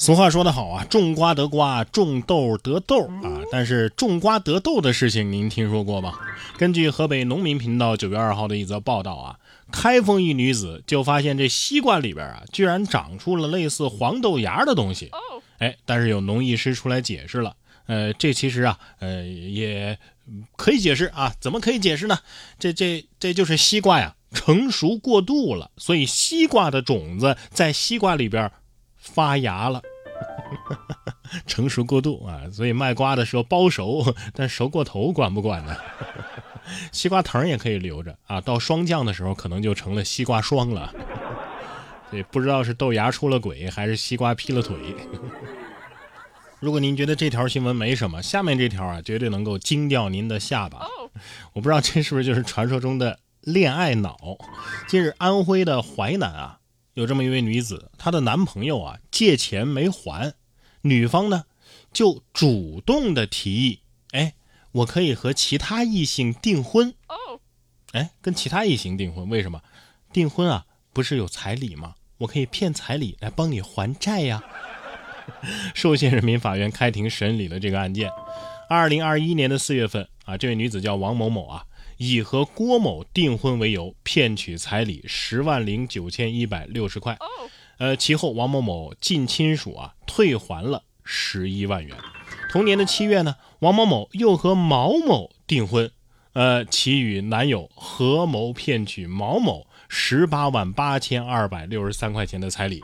俗话说得好啊，种瓜得瓜，种豆得豆啊。但是种瓜得豆的事情您听说过吗？根据河北农民频道九月二号的一则报道啊，开封一女子就发现这西瓜里边啊，居然长出了类似黄豆芽的东西。哎，但是有农艺师出来解释了，呃，这其实啊，呃，也可以解释啊，怎么可以解释呢？这这这就是西瓜呀，成熟过度了，所以西瓜的种子在西瓜里边发芽了。成熟过度啊，所以卖瓜的时候包熟，但熟过头管不管呢？西瓜藤也可以留着啊，到霜降的时候可能就成了西瓜霜了。对，不知道是豆芽出了轨，还是西瓜劈了腿。如果您觉得这条新闻没什么，下面这条啊，绝对能够惊掉您的下巴。我不知道这是不是就是传说中的恋爱脑？近日，安徽的淮南啊，有这么一位女子，她的男朋友啊借钱没还。女方呢，就主动的提议，哎，我可以和其他异性订婚。哦，哎，跟其他异性订婚，为什么？订婚啊，不是有彩礼吗？我可以骗彩礼来帮你还债呀。寿县人民法院开庭审理了这个案件。二零二一年的四月份啊，这位女子叫王某某啊，以和郭某订婚为由，骗取彩礼十万零九千一百六十块。呃，其后王某某近亲属啊退还了十一万元。同年的七月呢，王某某又和毛某订婚，呃，其与男友合谋骗取毛某十八万八千二百六十三块钱的彩礼。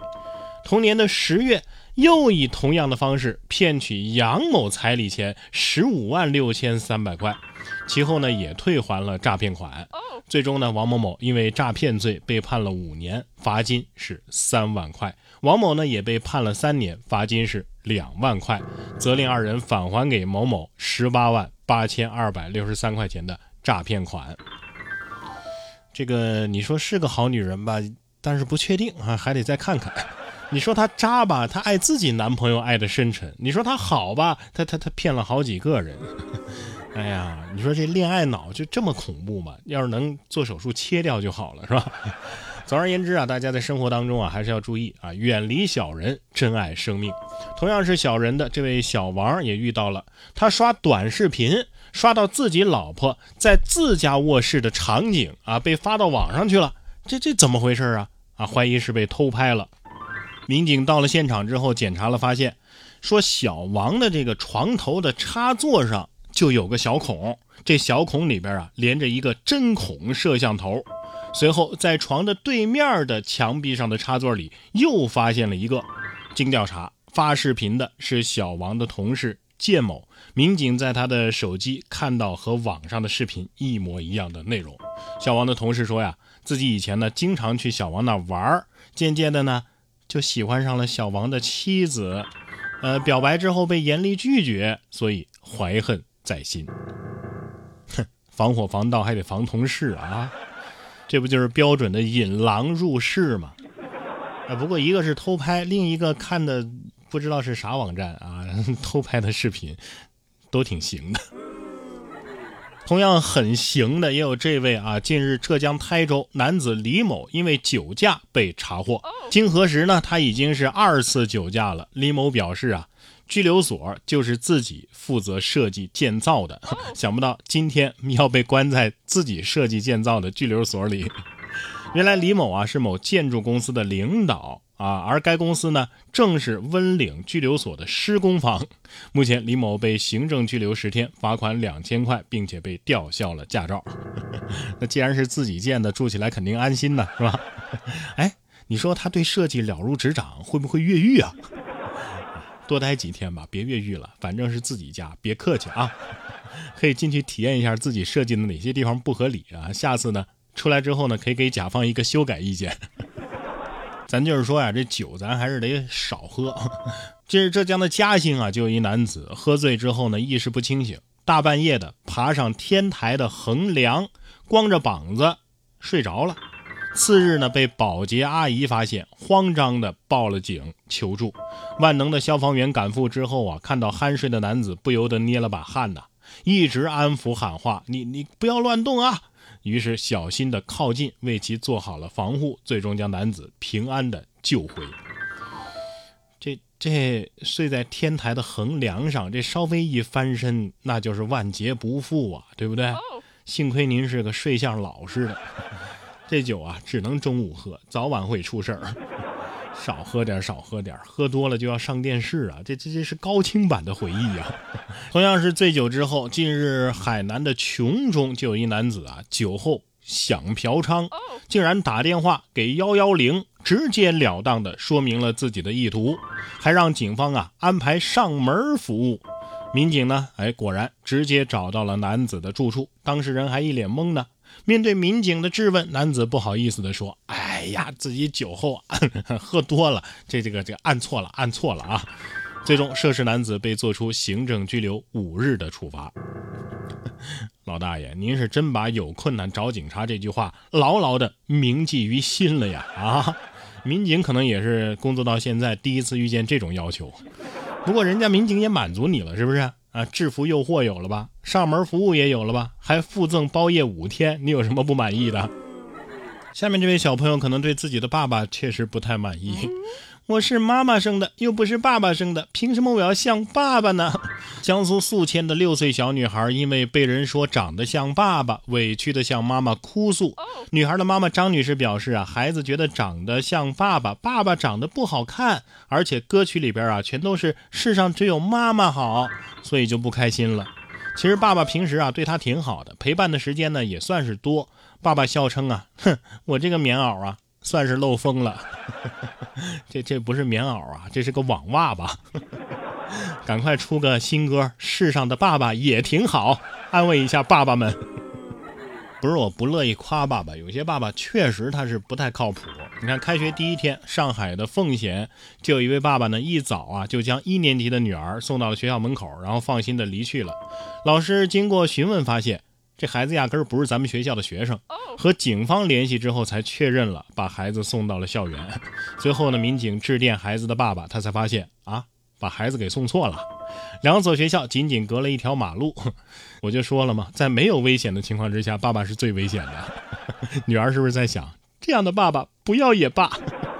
同年的十月，又以同样的方式骗取杨某彩礼钱十五万六千三百块，其后呢也退还了诈骗款。最终呢，王某某因为诈骗罪被判了五年，罚金是三万块。王某呢也被判了三年，罚金是两万块，责令二人返还给某某十八万八千二百六十三块钱的诈骗款。这个你说是个好女人吧？但是不确定啊，还得再看看。你说她渣吧？她爱自己男朋友爱的深沉。你说她好吧？她她她骗了好几个人。哎呀，你说这恋爱脑就这么恐怖吗？要是能做手术切掉就好了，是吧？总而言之啊，大家在生活当中啊，还是要注意啊，远离小人，珍爱生命。同样是小人的这位小王也遇到了，他刷短视频刷到自己老婆在自家卧室的场景啊，被发到网上去了。这这怎么回事啊？啊，怀疑是被偷拍了。民警到了现场之后检查了，发现说小王的这个床头的插座上。就有个小孔，这小孔里边啊连着一个针孔摄像头。随后在床的对面的墙壁上的插座里又发现了一个。经调查，发视频的是小王的同事建某。民警在他的手机看到和网上的视频一模一样的内容。小王的同事说呀，自己以前呢经常去小王那玩渐渐的呢就喜欢上了小王的妻子。呃，表白之后被严厉拒绝，所以怀恨。在心，哼，防火防盗还得防同事啊，这不就是标准的引狼入室吗？啊，不过一个是偷拍，另一个看的不知道是啥网站啊，偷拍的视频都挺行的。同样很行的也有这位啊，近日浙江台州男子李某因为酒驾被查获，经核实呢，他已经是二次酒驾了。李某表示啊。拘留所就是自己负责设计建造的，想不到今天要被关在自己设计建造的拘留所里。原来李某啊是某建筑公司的领导啊，而该公司呢正是温岭拘留所的施工方。目前李某被行政拘留十天，罚款两千块，并且被吊销了驾照。那既然是自己建的，住起来肯定安心呢，是吧？哎，你说他对设计了如指掌，会不会越狱啊？多待几天吧，别越狱了。反正是自己家，别客气啊。可以进去体验一下自己设计的哪些地方不合理啊。下次呢，出来之后呢，可以给甲方一个修改意见。咱就是说呀，这酒咱还是得少喝。这是，浙江的嘉兴啊，就有一男子喝醉之后呢，意识不清醒，大半夜的爬上天台的横梁，光着膀子睡着了。次日呢，被保洁阿姨发现，慌张的报了警求助。万能的消防员赶赴之后啊，看到酣睡的男子，不由得捏了把汗呐，一直安抚喊话：“你你不要乱动啊！”于是小心的靠近，为其做好了防护，最终将男子平安的救回。这这睡在天台的横梁上，这稍微一翻身，那就是万劫不复啊，对不对？幸亏您是个睡相老实的，这酒啊只能中午喝，早晚会出事儿。少喝点，少喝点，喝多了就要上电视啊！这这这是高清版的回忆啊！同样是醉酒之后，近日海南的琼中就有一男子啊，酒后想嫖娼，竟然打电话给幺幺零，直截了当的说明了自己的意图，还让警方啊安排上门服务。民警呢，哎，果然直接找到了男子的住处，当事人还一脸懵呢。面对民警的质问，男子不好意思地说：“哎呀，自己酒后 喝多了，这这个这个按错了，按错了啊！”最终，涉事男子被作出行政拘留五日的处罚。老大爷，您是真把“有困难找警察”这句话牢牢的铭记于心了呀！啊，民警可能也是工作到现在第一次遇见这种要求，不过人家民警也满足你了，是不是？啊，制服诱惑有了吧？上门服务也有了吧？还附赠包夜五天，你有什么不满意的？下面这位小朋友可能对自己的爸爸确实不太满意。我是妈妈生的，又不是爸爸生的，凭什么我要像爸爸呢？江苏宿迁的六岁小女孩因为被人说长得像爸爸，委屈的向妈妈哭诉。女孩的妈妈张女士表示啊，孩子觉得长得像爸爸，爸爸长得不好看，而且歌曲里边啊全都是世上只有妈妈好，所以就不开心了。其实爸爸平时啊对她挺好的，陪伴的时间呢也算是多。爸爸笑称啊，哼，我这个棉袄啊算是漏风了。这这不是棉袄啊，这是个网袜吧？赶快出个新歌，《世上的爸爸也挺好》，安慰一下爸爸们。不是我不乐意夸爸爸，有些爸爸确实他是不太靠谱。你看，开学第一天，上海的奉贤就有一位爸爸呢，一早啊就将一年级的女儿送到了学校门口，然后放心的离去了。老师经过询问发现。这孩子压根儿不是咱们学校的学生，和警方联系之后才确认了，把孩子送到了校园。随后呢，民警致电孩子的爸爸，他才发现啊，把孩子给送错了。两所学校仅仅隔了一条马路，我就说了嘛，在没有危险的情况之下，爸爸是最危险的。女儿是不是在想，这样的爸爸不要也罢？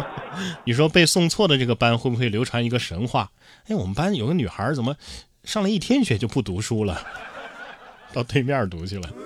你说被送错的这个班会不会流传一个神话？哎，我们班有个女孩怎么上了一天学就不读书了？到对面读去了。